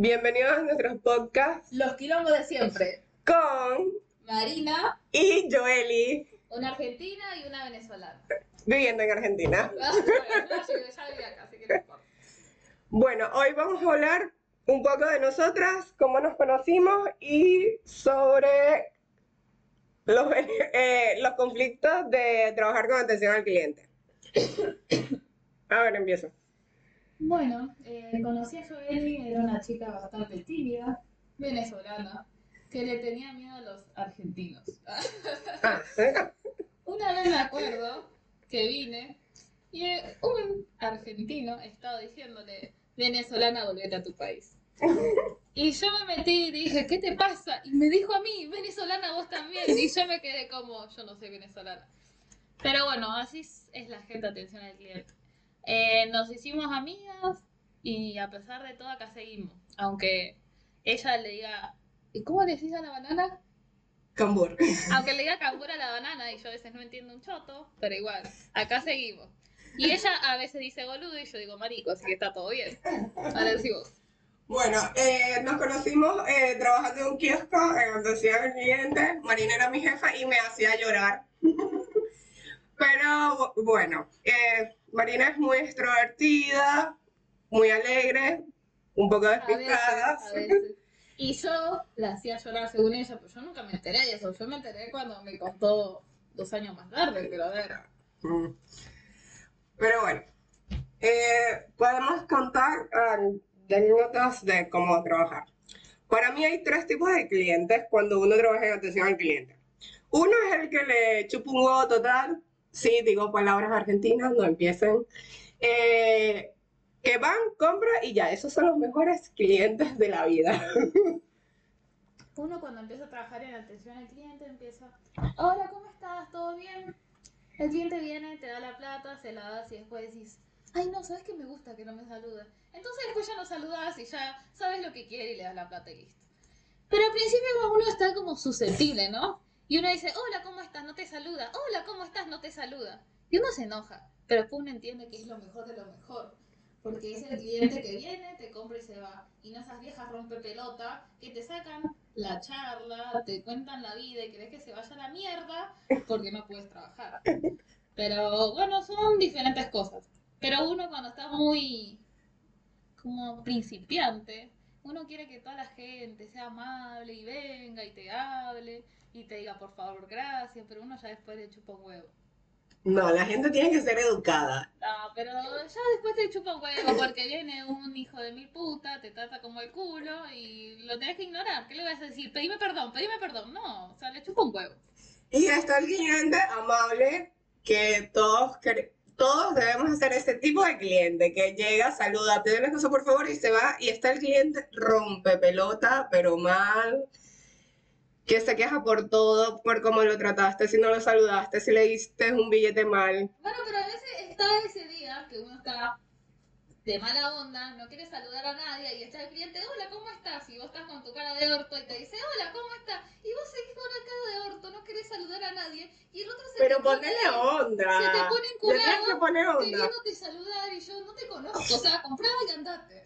Bienvenidos a nuestros podcasts Los quilombos de siempre. con Marina, y Joeli, una argentina y una venezolana. viviendo en Argentina. Ah, bueno, hoy vamos a hablar un poco de nosotras, cómo nos conocimos y sobre los, eh, los conflictos de trabajar con atención al cliente. A ver, empiezo. Bueno, eh, conocí a Joeli, era una chica bastante tímida, venezolana, que le tenía miedo a los argentinos. Una vez me acuerdo que vine y eh, un argentino estaba diciéndole, venezolana, volvete a tu país. Y yo me metí y dije, ¿qué te pasa? Y me dijo a mí, venezolana, vos también. Y yo me quedé como, yo no soy venezolana. Pero bueno, así es la gente atención al cliente. Eh, nos hicimos amigas y a pesar de todo acá seguimos. Aunque ella le diga, ¿y cómo le decís a la banana? Cambur. Aunque le diga cambur a la banana y yo a veces no entiendo un choto, pero igual, acá seguimos. Y ella a veces dice boludo y yo digo marico, así que está todo bien. Ahora decís vos. Bueno, eh, nos conocimos eh, trabajando en un kiosco en atención al cliente. Marina era mi jefa y me hacía llorar. Pero bueno, eh, Marina es muy extrovertida, muy alegre, un poco A veces, despistada. a veces. Y yo la hacía llorar según ella, pero yo nunca me enteré de eso. Yo me enteré cuando me contó dos años más tarde, pero. Mm. Pero bueno, eh, podemos contar ah, anécdotas de cómo trabajar. Para mí hay tres tipos de clientes cuando uno trabaja en atención al cliente. Uno es el que le chupa un huevo total, sí, digo palabras argentinas, no empiecen, eh, que van, compran y ya, esos son los mejores clientes de la vida. Uno cuando empieza a trabajar en atención al cliente empieza, hola, ¿cómo estás? ¿Todo bien? El cliente viene, te da la plata, se la das y después decís, ay no, ¿sabes que me gusta que no me saluda? Entonces después ya no saludas y ya sabes lo que quiere y le das la plata y listo. Pero al principio uno está como susceptible, ¿no? Y uno dice, hola, ¿cómo estás? No te saluda. Hola, ¿cómo estás? No te saluda. Y uno se enoja, pero después uno entiende que es lo mejor de lo mejor. Porque es el cliente que viene, te compra y se va. Y no esas viejas rompe pelota que te sacan la charla, te cuentan la vida y crees que se vaya a la mierda porque no puedes trabajar. Pero bueno, son diferentes cosas. Pero uno cuando está muy como principiante, uno quiere que toda la gente sea amable y venga y te hable y te diga por favor gracias, pero uno ya después le chupa un huevo. No, la gente tiene que ser educada. No, pero ya después te chupa un huevo porque viene un hijo de mil puta, te trata como el culo y lo tenés que ignorar. ¿Qué le vas a decir? Pedime perdón, pedime perdón. No, o sea, le chupa un huevo. Y está el cliente amable que todos, todos debemos hacer ese tipo de cliente que llega, saluda, te doy una cosa por favor y se va. Y está el cliente rompe pelota, pero mal, que se queja por todo, por cómo lo trataste, si no lo saludaste, si le diste un billete mal. Bueno, pero a veces está ese día que uno está de mala onda, no quiere saludar a nadie y está el cliente, hola, ¿cómo estás? Y vos estás con tu cara de orto y te dice, hola, ¿cómo estás? Y vos seguís con la cara de orto, no querés saludar a nadie y el otro se Pero te pone- ponele onda. Se te pone tienes que enculado poner onda. queriéndote saludar y yo no te conozco, o sea, comprá y andate.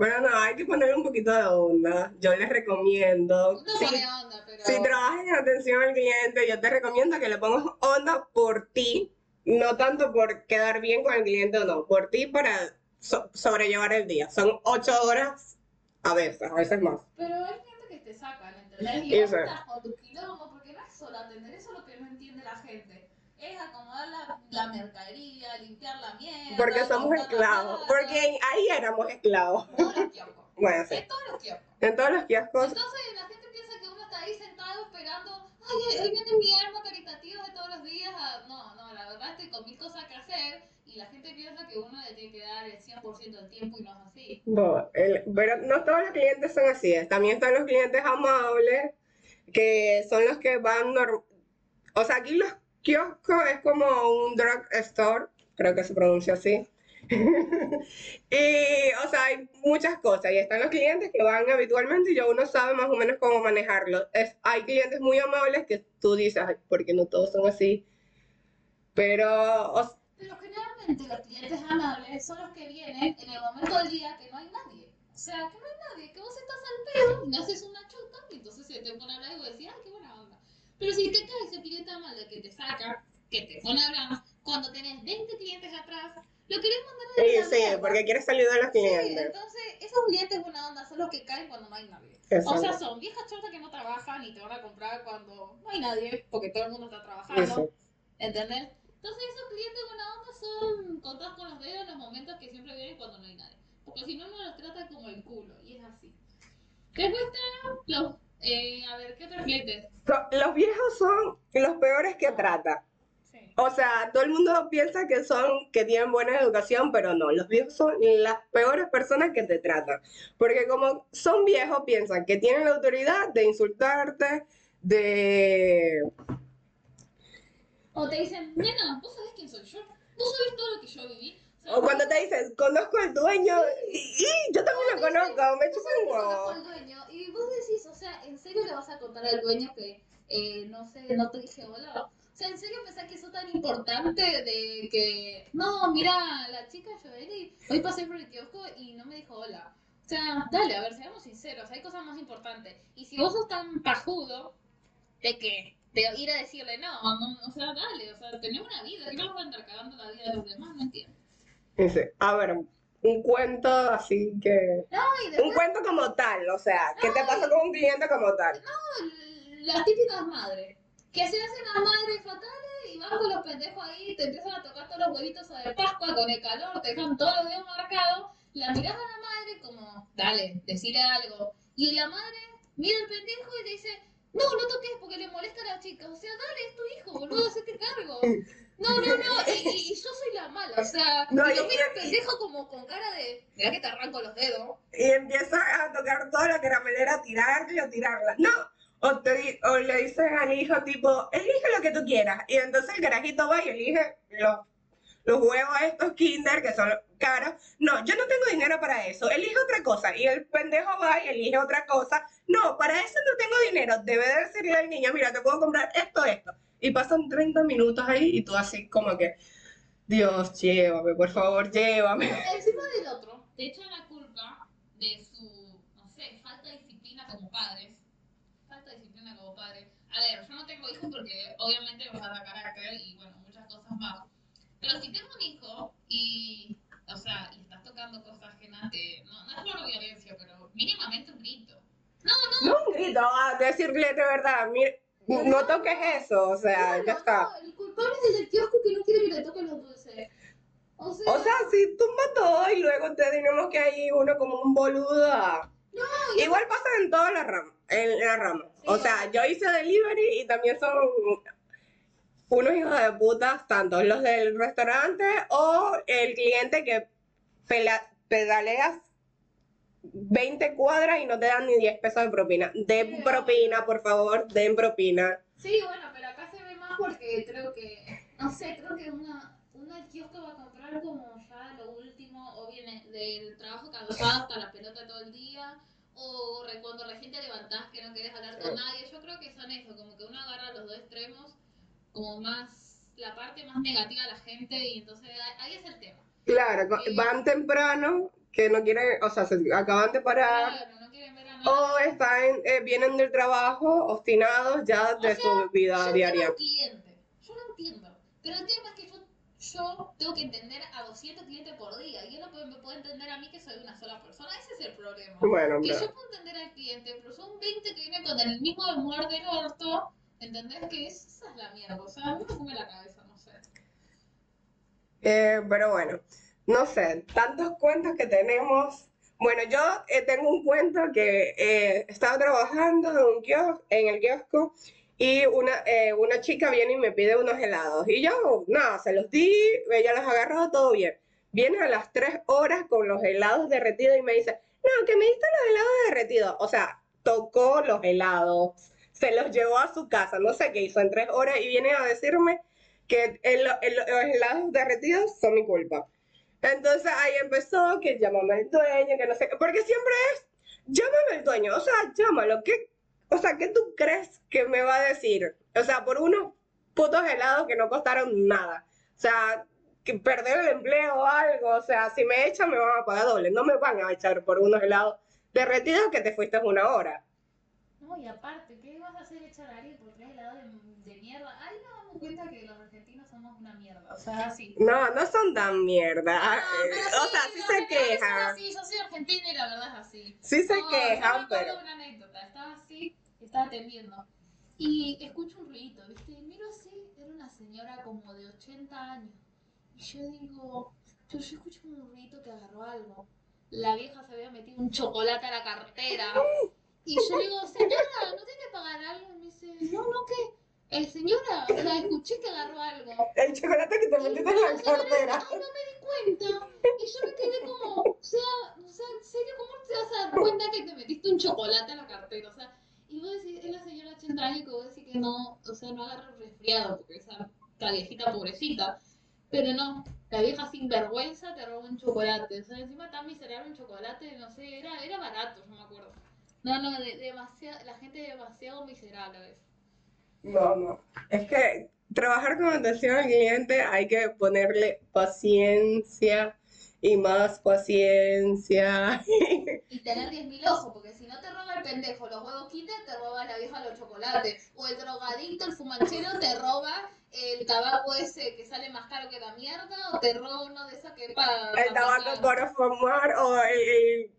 Bueno, no, hay que ponerle un poquito de onda. Yo les recomiendo. Sí, pone onda, pero... Si trabajas en atención al cliente, yo te recomiendo que le pongas onda por ti, no tanto por quedar bien con el cliente o no, por ti para so- sobrellevar el día. Son ocho horas a veces, a veces más. Pero hay gente que te sacan, ¿entendés? Y Y estás con tu quilombo, porque no es solo atender, eso es lo que no entiende la gente. Es acomodar la, la mercadería, limpiar la mierda. Porque somos esclavos, porque ahí éramos esclavos. Todos los kioscos. Bueno, sí. En todos los kioscos. En todos los kioscos, Entonces la gente piensa que uno está ahí sentado esperando, ay, hoy viene mi arma caritativa de todos los días. a-". No, no, la verdad estoy con mil cosas que hacer y la gente piensa que uno le tiene que dar el 100% del tiempo y no es así. bo- el- pero no todos los clientes son así. ¿eh? También están los clientes amables, que son los que van... nor- O sea, aquí los kioscos es como un drug store, creo que se pronuncia así. y, o sea, hay muchas cosas. Y están los clientes que van habitualmente y ya uno sabe más o menos cómo manejarlo. Es, hay clientes muy amables que tú dices, "Ay, porque no todos son así. Pero, o- Pero generalmente los clientes amables son los que vienen en el momento del día que no hay nadie. sea, que no hay nadie, que vos estás al pedo, me haces una chota y entonces se te pone a hablar y vos decís, ay, qué buena. Pero si te cae ese cliente mala que te saca, que te pone a hablar, cuando tenés 20 clientes atrás, lo querés mandar a Sí, la sí, mierda. porque quieres salir de los Sí, clientes. entonces esos clientes buena onda son los que caen cuando no hay nadie. Exacto. O sea, son viejas chortas que no trabajan y te van a comprar cuando no hay nadie, porque todo el mundo está Sí, trabajando. sí. ¿Entendés? Entonces esos clientes buena onda son contados con los dedos los momentos que siempre vienen cuando no hay nadie. Porque si no, no los trata como el culo. Y es así. Después están los... Eh, a ver, ¿qué otros clientes? Los viejos son los peores que trata. Sí. O sea, todo el mundo piensa que son, que tienen buena educación, pero no, los viejos son las peores personas que te tratan. Porque como son viejos, piensan que tienen la autoridad de insultarte, de... O te dicen, nena, ¿vos sabés quién soy yo? ¿Vos sabés todo lo que yo viví? O cuando te dicen, conozco al dueño, y, y yo también lo conozco, me chupa un huevo. al dueño y vos decís, o sea, ¿en serio le vas a contar al dueño que, eh, no sé, no te dije hola? O sea, ¿en serio pensás que eso tan importante de que, no, mira, la chica Joeli, hoy pasé por el kiosco y no me dijo hola? O sea, dale, a ver, seamos sinceros, hay cosas más importantes. Y si vos sos tan pajudo de que de ir a decirle no, no, o sea, dale, o sea, tenés una vida, ¿qué vas a andar cagando la vida de los demás? No entiendo. Dice, a ver, un cuento así que... No, y Un después cuento como tal, o sea, ¿qué te pasa con un cliente como tal? las típicas madres, que se hacen las madres fatales y van con los pendejos ahí, te empiezan a tocar todos los huevitos de Pascua con el calor, te dejan todos los dedos marcados, la mirás a la madre como, dale, decirle algo, y la madre mira al pendejo y le dice, no, no toques porque le molesta a la chica, o sea, dale, es tu hijo, boludo, hacete cargo. No, no, no, y, yo soy la mala, o sea, No, y lo pendejo como con cara de, mirá que te arranco los dedos. Y empieza a tocar toda la caramelera, tirarla o tirarla. No, o, te, o le dices al hijo tipo, elige lo que tú quieras. Y entonces el carajito va y elige los, los huevos estos kinder que son caros. No, yo no tengo dinero para eso, elige otra cosa. Y el pendejo va y elige otra cosa. No, para eso no tengo dinero. Debe de decirle al niño, mira, te puedo comprar esto, esto. Y pasan 30 minutos ahí y tú así como que, Dios, llévame, por favor, llévame. Encima del otro, te echan la culpa de su, no sé, falta de disciplina como padres. Falta de disciplina como padres. A ver, yo no tengo hijos porque obviamente me falta carácter y bueno, muchas cosas más. Pero si tengo un hijo y, o sea, y estás tocando cosas ajenas de, no, no es por violencia, pero mínimamente un grito. No, no, No un grito, a decirle de verdad, mira, no toques eso, o sea, no, ya está. No, del kiosco que no que le toquen los dulces. O sea, O sea, si tumba todo y luego tenemos que ir uno como un boludo a... Igual pasa en todas las ramas, en la rama. O sea, yo hice delivery y también son unos hijos de putas, tanto los del restaurante o el cliente que pela- pedaleas 20 cuadras y no te dan ni 10 pesos de propina. Den Sí, propina, por favor, den propina. Sí, bueno, pero acá se ve más porque creo que, no sé, creo que una, una kiosco va a comprar como ya lo último, o viene del trabajo cansado hasta la pelota todo el día, o cuando recién te levantás que no querés hablar con nadie. Yo creo que son eso, como que uno agarra los dos extremos, como más, la parte más negativa de la gente, y entonces ahí- es el tema. Claro, Sí. van temprano, que no quieren, o sea, se acaban de parar, Claro, o están, eh, vienen del trabajo obstinados ya de O sea, su vida Yo diaria. al cliente, yo lo entiendo. Pero el tema es que yo, yo tengo que entender a 200 clientes por día. Y él no puede, me puede entender a mí que soy una sola persona. Ese es el problema. Bueno, Que yo puedo entender al cliente, pero son 20 que vienen con el mismo humor del orto. ¿Entendés? Que es- esa es la mierda. O sea, a mí me come la cabeza, no sé. Eh, pero bueno, no sé, tantos cuentos que tenemos. Bueno, yo eh, tengo un cuento que eh, estaba trabajando en, un kios- en el kiosco y una, eh, una chica viene y me pide unos helados. Y yo, nada, se los di, ella los agarró, todo bien. Viene a las tres horas con los helados derretidos y me dice, no, que me diste los helados derretidos. O sea, tocó los helados, se los llevó a su casa, no sé qué hizo en tres horas y viene a decirme que el- el- los helados derretidos son mi culpa. Entonces ahí empezó que llámame al dueño, que no sé porque siempre es, llámame al dueño, o sea, llámalo, ¿qué, o sea, ¿qué tú crees que me va a decir? O sea, por unos putos helados que no costaron nada. O sea, perder el empleo o algo. O sea, si me echan me van a pagar doble. No me van a echar por unos helados derretidos que te fuiste una hora. No, y aparte, ¿qué vas a hacer echar a alguien por tres helados de, de mierda? Damos cuenta que los argentinos somos una mierda. O sea, así. No, no son tan mierda. Ah, Eh, pero o sea, sí se quejan. así, yo soy argentina y la verdad es así. Sí se No, quejan, pero... una anécdota. Estaba así, estaba atendiendo. Y escucho un ruidito, ¿viste? Y miro así, era una señora como de 80 años. Y yo digo, pero yo escucho un ruidito que agarró algo. La vieja se había metido un chocolate a la cartera. Y yo digo, señora, ¿no tiene que pagar algo? Y me dice, no, no, ¿qué? Eh, señora, o sea, escuché que agarró algo. El chocolate que te metiste en la cartera. Ay, no me di cuenta. Y yo me quedé como, o sea, o sea, en serio, ¿cómo te vas a dar cuenta que te metiste un chocolate en la cartera? O sea, y vos decís, es la señora 80 años que vos decís que no, o sea, no agarra un resfriado, porque esa la viejita pobrecita. Pero no, la vieja sin vergüenza te roba un chocolate. O sea, encima tan miserable un chocolate, no sé, era, era barato, yo me acuerdo. No, no, de, demasiado, la gente demasiado miserable a veces. No, no. Es que trabajar con atención al cliente hay que ponerle paciencia y más paciencia. Y tener 10.000 ojos, porque si no te roba el pendejo los huevos Kinder, te roba la vieja los chocolates. O el drogadicto, el fumanchero, te roba el tabaco ese que sale más caro que la mierda, o te roba uno de esos que para... El tabaco para fumar o el-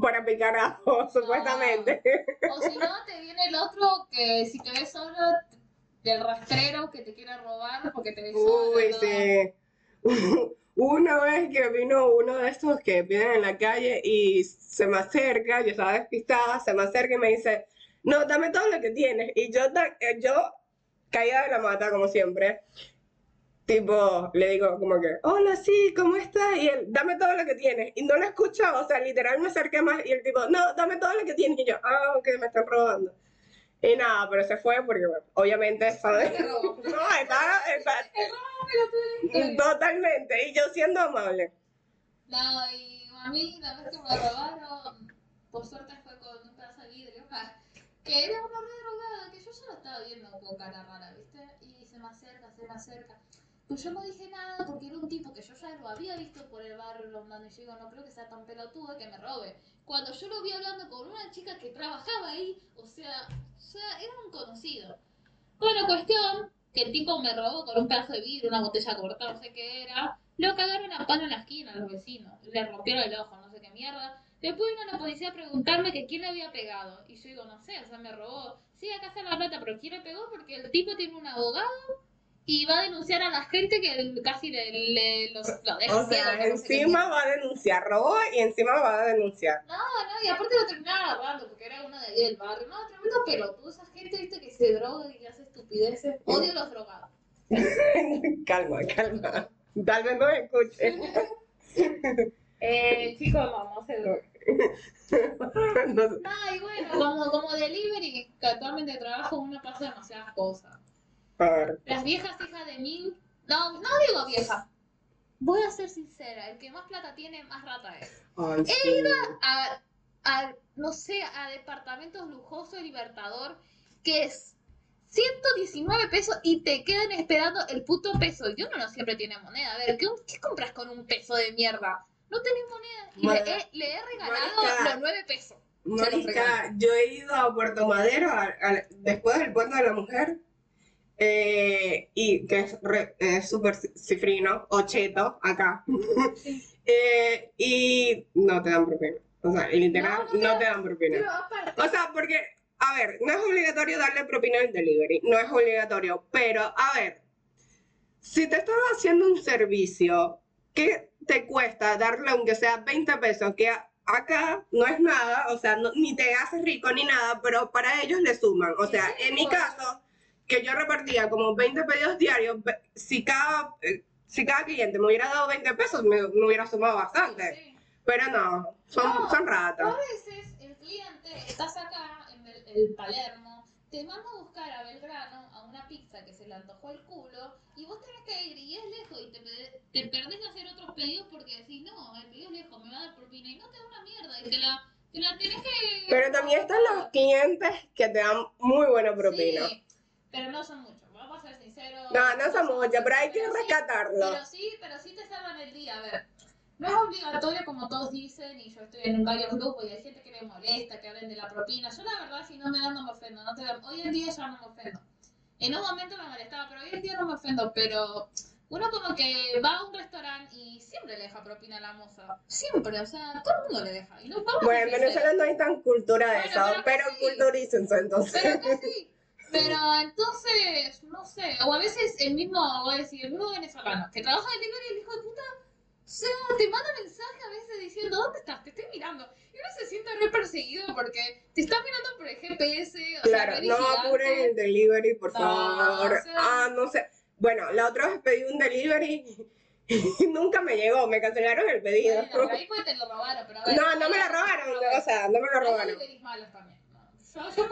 para picar ajo, supuestamente. O si no, te viene el otro que si te ves solo, del rastrero que te quiere robar porque te ves solo. Uy, sí. Una vez que vino uno de estos que vienen en la calle y se me acerca, yo estaba despistada, se me acerca y me dice, no, dame todo lo que tienes. Y yo, eh, yo caída de la mata, como siempre. Tipo, le digo como que, hola, sí, ¿cómo estás? Y él, dame todo lo que tienes. Y no lo escuchaba, o sea, literal me acerqué más y el tipo, no, dame todo lo que tienes. Y yo, ah, ok, me están robando. Y nada, pero se fue porque, bueno, obviamente, ¿sabes? No, estaba, Totalmente, y yo siendo amable. No, y a mí la vez que me robaron, por suerte fue con un pedazo de vidrio, que era una red drogada, que yo ya la estaba viendo con cara rara, ¿viste? Y se me acerca, se me acerca. Pues yo no dije nada porque era un tipo que yo ya lo había visto por el barrio rondando y yo digo, no creo que sea tan pelotudo que me robe. Cuando yo lo vi hablando con una chica que trabajaba ahí, o sea, o sea, era un conocido. Bueno, cuestión, que el tipo me robó con un pedazo de vidrio, una botella corta, no sé qué era. Lo cagaron a palo en la esquina los vecinos. Le rompieron el ojo, no sé qué mierda. Después vino la policía a preguntarme que quién le había pegado. Y yo digo, no sé, o sea, me robó. Sí, acá está la plata, pero ¿quién le pegó? Porque el tipo tiene un abogado y va a denunciar a la gente que casi le, le- los, lo deja O sea, ciego, que no sé qué encima va a denunciar, robó y encima va a denunciar. no, no, y aparte lo terminaba agarrando porque era uno de ahí del barrio. No, tremendo pelotudo. Esa gente, viste, que se droga y que hace estupideces. Odio a los drogados. calma, calma. Tal vez no me escuchen. Eh, chicos, no, no se. No. Ay, bueno, como, como delivery, que actualmente trabajo, uno pasa demasiadas cosas. Las viejas hijas de mil. No, no digo vieja. Voy a ser sincera, el que más plata tiene, más rata es. ay, sí. a, a, no sé, a departamentos lujosos y libertador, que es 119 pesos y te quedan esperando el puto peso. Y uno no siempre tiene moneda. A ver, ¿qué, qué compras con un peso de mierda? No tenés moneda. Y le, he, le he regalado Marica. los 9 pesos. Mónica, yo he ido a Puerto Madero a- a- después del puerto de la mujer. Eh, y que es súper cifrino, o cheto, acá. Eh, y no te dan propina. O sea, literal, No, no te no dan- te dan propina. O sea, porque, a ver, no es obligatorio darle propina al delivery, no es obligatorio, pero, a ver, si te estás haciendo un servicio, ¿qué te cuesta darle aunque sea 20 pesos? Que acá no es nada, o sea, no- ni te haces rico ni nada, pero para ellos le suman. O sea, en mi caso, que yo repartía como 20 pedidos diarios, si cada, eh, si cada cliente me hubiera dado 20 pesos, me, me hubiera sumado bastante. sí. Pero no, son, No, son ratas. A veces el cliente, estás acá en el, el Palermo, te manda a buscar a Belgrano a una pizza que se le antojó el culo y vos tenés que ir y es lejos y te, te perdés de hacer otros pedidos porque decís, no, el pedido es lejos, me va a dar propina y no te da una mierda y te la, te la tenés que... Pero también están los clientes que te dan muy buena propina. Sí, pero no son muchos, vamos a ser sinceros. pero... No, no son muchos, pero hay que sí- rescatarlo. Pero sí, pero sí te salvan el día. A ver, no es obligatorio como todos dicen, y yo estoy en varios grupos y hay gente que me molesta, que hablen de la propina. Yo la verdad, si no me dan, no me ofendo. No te dan- Hoy en día ya no me ofendo. En un momento me molestaba, pero hoy en día no me ofendo. Pero uno como que va a un restaurante y siempre le deja propina a la moza. Siempre, o sea, todo el mundo le deja. Y no vamos Bueno, en Venezuela no hay tan cultura de Bueno, eso, pero pero sí. culturícense entonces. Pero acá sí. Pero entonces, no sé, o a veces el mismo, voy a decir, el mismo venezolano que trabaja en delivery, el hijo de puta, o sea, te manda mensaje a veces diciendo, ¿dónde estás? Te estoy mirando. Y uno se siente re perseguido porque te está mirando por el GPS, o Claro, sea, no apuren el delivery, por No, favor. o sea- Ah, no sé. Bueno, la otra vez pedí un delivery y nunca me llegó, me cancelaron el pedido. Bueno, ahí pues te lo robaron, pero a ver. No, no me lo robaron, o sea, no me lo Hay robaron. deliveries malos también.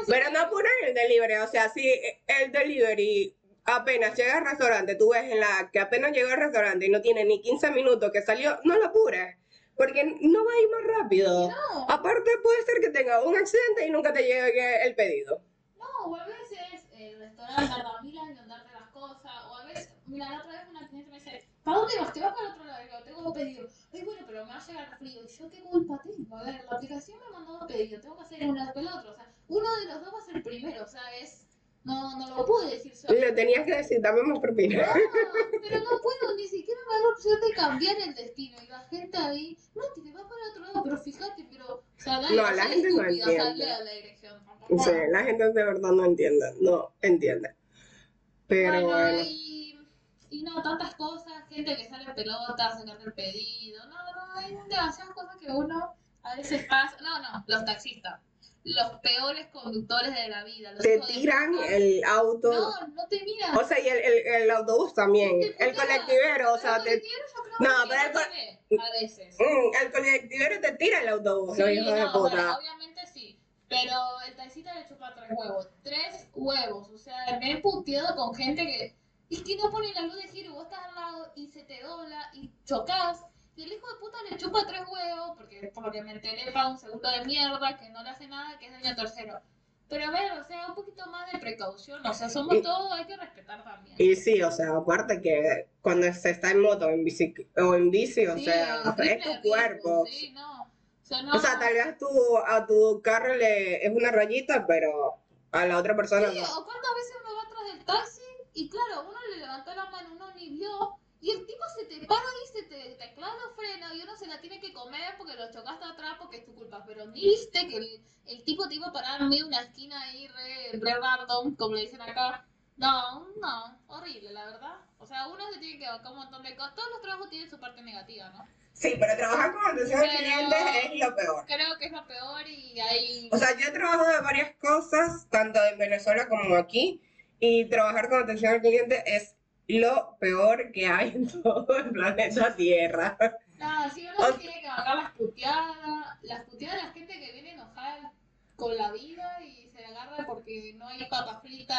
Pero no apuren el delivery, o sea, si el delivery apenas llega al restaurante, tú ves en la que apenas llegó al restaurante y no tiene ni 15 minutos que salió, no lo apures, porque no va a ir más rápido. No, Aparte puede ser que tenga un accidente y nunca te llegue el pedido. No, o a veces el restaurante tarda mil años en darte las cosas, o a veces, mira, la otra vez una cliente me dice, ¿para dónde vas? Te vas para otro lado, yo tengo pedido. Ay, bueno, pero me va a llegar frío, y yo qué culpa tengo, a ver, la aplicación me mandó un pedido, tengo que hacer uno después el otro, o sea, uno de los dos va a ser el primero, o sea, es, no, no lo pude decir solo. Le tenías que decir, dame más propina. No, pero no puedo, ni siquiera me da la opción de cambiar el destino. Y la gente ahí, no, te vas para otro lado, pero fíjate, pero. O sea, dale, No, la gente no estúpida, o sea, entiende. la dirección. Sí, la gente de verdad no entiende, no entiende. Pero bueno, bueno, Y, y no, tantas cosas, gente que sale en pelotas, sacando el pedido. No, no, hay demasiadas cosas que uno a veces pasa. No, no, los taxistas. Los peores conductores de la vida. Los te tiran el auto. No, no te miran. O sea, y el, el, el autobús también. Te El colectivero, o sea, el te, colectivero yo creo No, pero el tiene, a veces. Mm, el colectivero te tira el autobús, los Sí, de no, bueno, obviamente sí. Pero el taxista le chupa tres huevos. Tres huevos. O sea, me he puteado con gente que. Y que no pone la luz de giro, vos estás al lado y se te dobla y chocas. Y el hijo de puta le chupa tres huevos, porque por lo que me enteré para un segundo de mierda, que no le hace nada, que es daño tercero. Pero a ver, o sea, un poquito más de precaución. O sea, somos Y- todos, hay que respetar también. Y sí, o sea, aparte que cuando se está en moto en bici, o en bici, o Sí, sea, triple es tu cuerpo. Sí, no. O sea, no. O sea, tal vez tu, a tu carro le es una rayita, pero a la otra persona Sí, no. o cuántas veces uno va atrás del taxi y claro, uno le levantó la mano, uno ni vio, y el tipo se te para y se te, te clava los frenos y uno se la tiene que comer porque lo chocaste atrás porque es tu culpa, pero ni viste que el, el tipo te iba a parar en medio de una esquina ahí re, re random, como le dicen acá. No, no, horrible, la verdad. O sea, uno se tiene que bancar un montón de cosas. Todos los trabajos tienen su parte negativa, ¿no? Sí, pero trabajar con atención al cliente es lo peor. Creo que es lo peor y hay... O sea, yo he trabajado de varias cosas, tanto en Venezuela como aquí, y trabajar con atención al cliente es lo peor que hay en todo el planeta Tierra. No, sí, uno se tiene que bancar las puteadas, las puteadas de la gente que viene enojada con la vida y se agarra porque no hay papas fritas,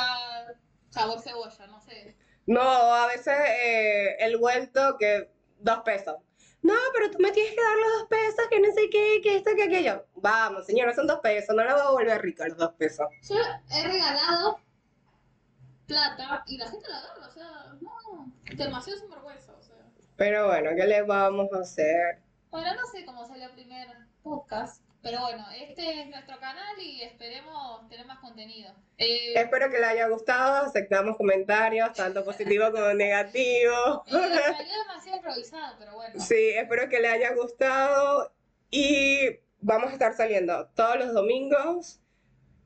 sabor cebolla, no sé. No, a veces eh, el vuelto que dos pesos. No, pero tú me tienes que dar los dos pesos, que no sé qué, que esto, que aquello. Vamos, señora, son dos pesos, no la voy a volver rica los dos pesos. Yo he regalado plata y la gente la agarra, o sea, no, demasiado sinvergüenza, o sea. Pero bueno, ¿qué le vamos a hacer? Bueno, no sé cómo salió el primer podcast, pero bueno, este es nuestro canal y esperemos tener más contenido. Eh, Espero que le haya gustado, aceptamos comentarios, tanto positivos como negativos. eh, salió demasiado improvisado, pero bueno. Sí, espero que le haya gustado y vamos a estar saliendo todos los domingos.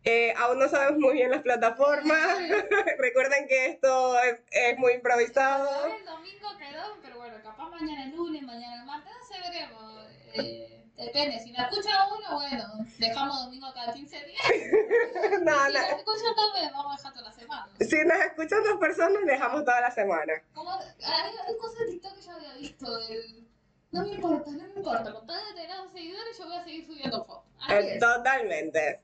Eh, aún no sabemos muy bien las plataformas. Recuerden que esto es, es muy improvisado. El domingo quedó, pero bueno, capaz mañana el lunes, mañana el martes, no sé, veremos. Eh, depende, si nos escucha uno, bueno, dejamos domingo cada 15 días. No, si no. nos escucha también, vamos a dejar toda la semana. Si nos escuchan dos personas, dejamos toda la semana. Como, hay, hay cosas de TikTok que yo había visto del... No me importa, no me importa, con tal de tener seguidores yo voy a seguir subiendo fotos. Eh. Totalmente.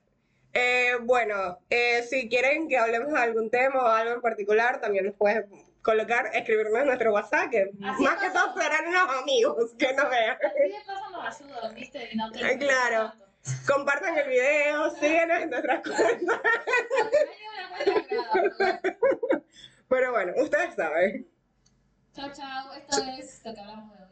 Eh, bueno, eh, si quieren que hablemos de algún tema o algo en particular, también nos pueden colocar, escribirnos en nuestro WhatsApp, que Así más que todo serán los amigos que nos vean. Así de paso nos ayudan, ¿viste? No claro. Compartan el video, síguenos en nuestras cuentas. Pero bueno. Ustedes saben. Chao, chao. Esto es lo que hablamos de.